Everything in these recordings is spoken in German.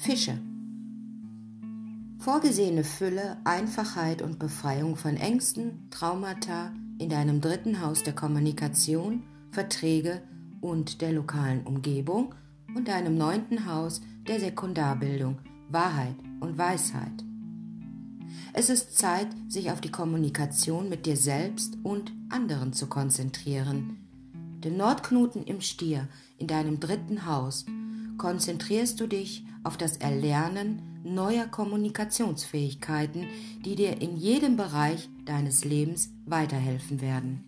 Fische. Vorgesehene Fülle, Einfachheit und Befreiung von Ängsten, Traumata in deinem dritten Haus der Kommunikation, Verträge und der lokalen Umgebung und deinem neunten Haus der Sekundarbildung, Wahrheit und Weisheit. Es ist Zeit, sich auf die Kommunikation mit dir selbst und anderen zu konzentrieren. Dem Nordknoten im Stier in deinem dritten Haus konzentrierst du dich auf das Erlernen neuer Kommunikationsfähigkeiten, die dir in jedem Bereich deines Lebens weiterhelfen werden.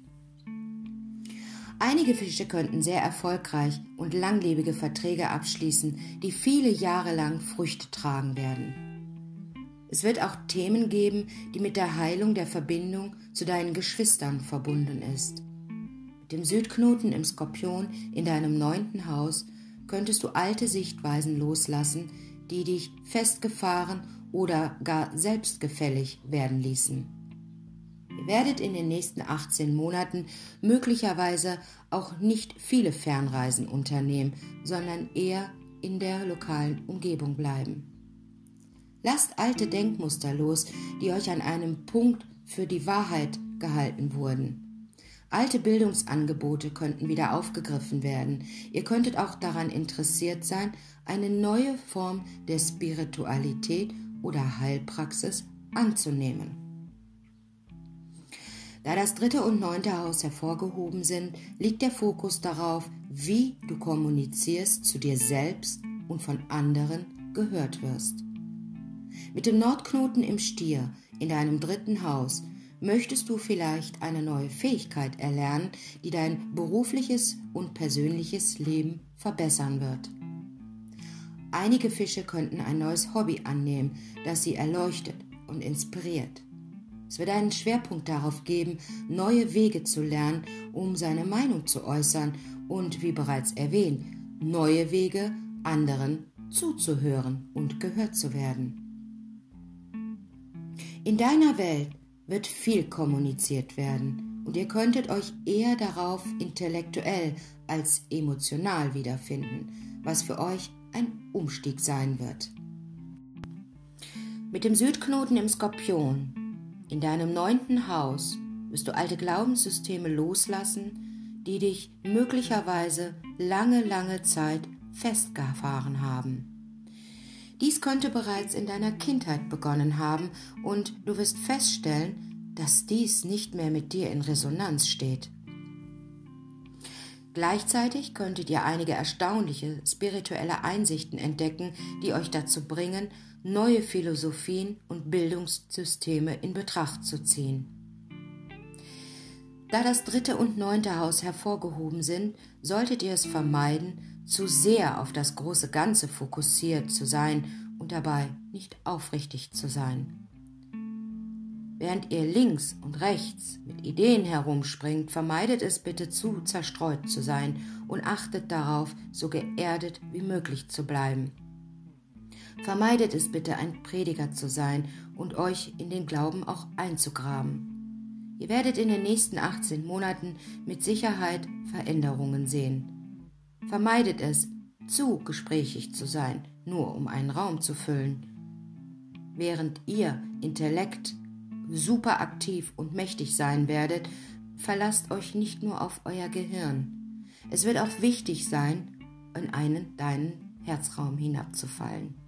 Einige Fische könnten sehr erfolgreich und langlebige Verträge abschließen, die viele Jahre lang Früchte tragen werden. Es wird auch Themen geben, die mit der Heilung der Verbindung zu deinen Geschwistern verbunden ist. Mit dem Südknoten im Skorpion in deinem neunten Haus könntest du alte Sichtweisen loslassen, die dich festgefahren oder gar selbstgefällig werden ließen. Ihr werdet in den nächsten 18 Monaten möglicherweise auch nicht viele Fernreisen unternehmen, sondern eher in der lokalen Umgebung bleiben. Lasst alte Denkmuster los, die euch an einem Punkt für die Wahrheit gehalten wurden. Alte Bildungsangebote könnten wieder aufgegriffen werden. Ihr könntet auch daran interessiert sein, eine neue Form der Spiritualität oder Heilpraxis anzunehmen. Da das dritte und neunte Haus hervorgehoben sind, liegt der Fokus darauf, wie du kommunizierst zu dir selbst und von anderen gehört wirst. Mit dem Nordknoten im Stier in deinem dritten Haus möchtest du vielleicht eine neue Fähigkeit erlernen, die dein berufliches und persönliches Leben verbessern wird. Einige Fische könnten ein neues Hobby annehmen, das sie erleuchtet und inspiriert. Es wird einen Schwerpunkt darauf geben, neue Wege zu lernen, um seine Meinung zu äußern und, wie bereits erwähnt, neue Wege, anderen zuzuhören und gehört zu werden. In deiner Welt wird viel kommuniziert werden und ihr könntet euch eher darauf intellektuell als emotional wiederfinden, was für euch ein Umstieg sein wird. Mit dem Südknoten im Skorpion in deinem neunten Haus wirst du alte Glaubenssysteme loslassen, die dich möglicherweise lange, lange Zeit festgefahren haben. Dies könnte bereits in deiner Kindheit begonnen haben und du wirst feststellen, dass dies nicht mehr mit dir in Resonanz steht. Gleichzeitig könntet ihr einige erstaunliche spirituelle Einsichten entdecken, die euch dazu bringen, neue Philosophien und Bildungssysteme in Betracht zu ziehen. Da das dritte und neunte Haus hervorgehoben sind, solltet ihr es vermeiden, zu sehr auf das große Ganze fokussiert zu sein und dabei nicht aufrichtig zu sein. Während ihr links und rechts mit Ideen herumspringt, vermeidet es bitte zu zerstreut zu sein und achtet darauf, so geerdet wie möglich zu bleiben. Vermeidet es bitte, ein Prediger zu sein und euch in den Glauben auch einzugraben. Ihr werdet in den nächsten 18 Monaten mit Sicherheit Veränderungen sehen. Vermeidet es, zu gesprächig zu sein, nur um einen Raum zu füllen. Während ihr Intellekt super aktiv und mächtig sein werdet, verlasst euch nicht nur auf euer Gehirn. Es wird auch wichtig sein, in einen deinen Herzraum hinabzufallen.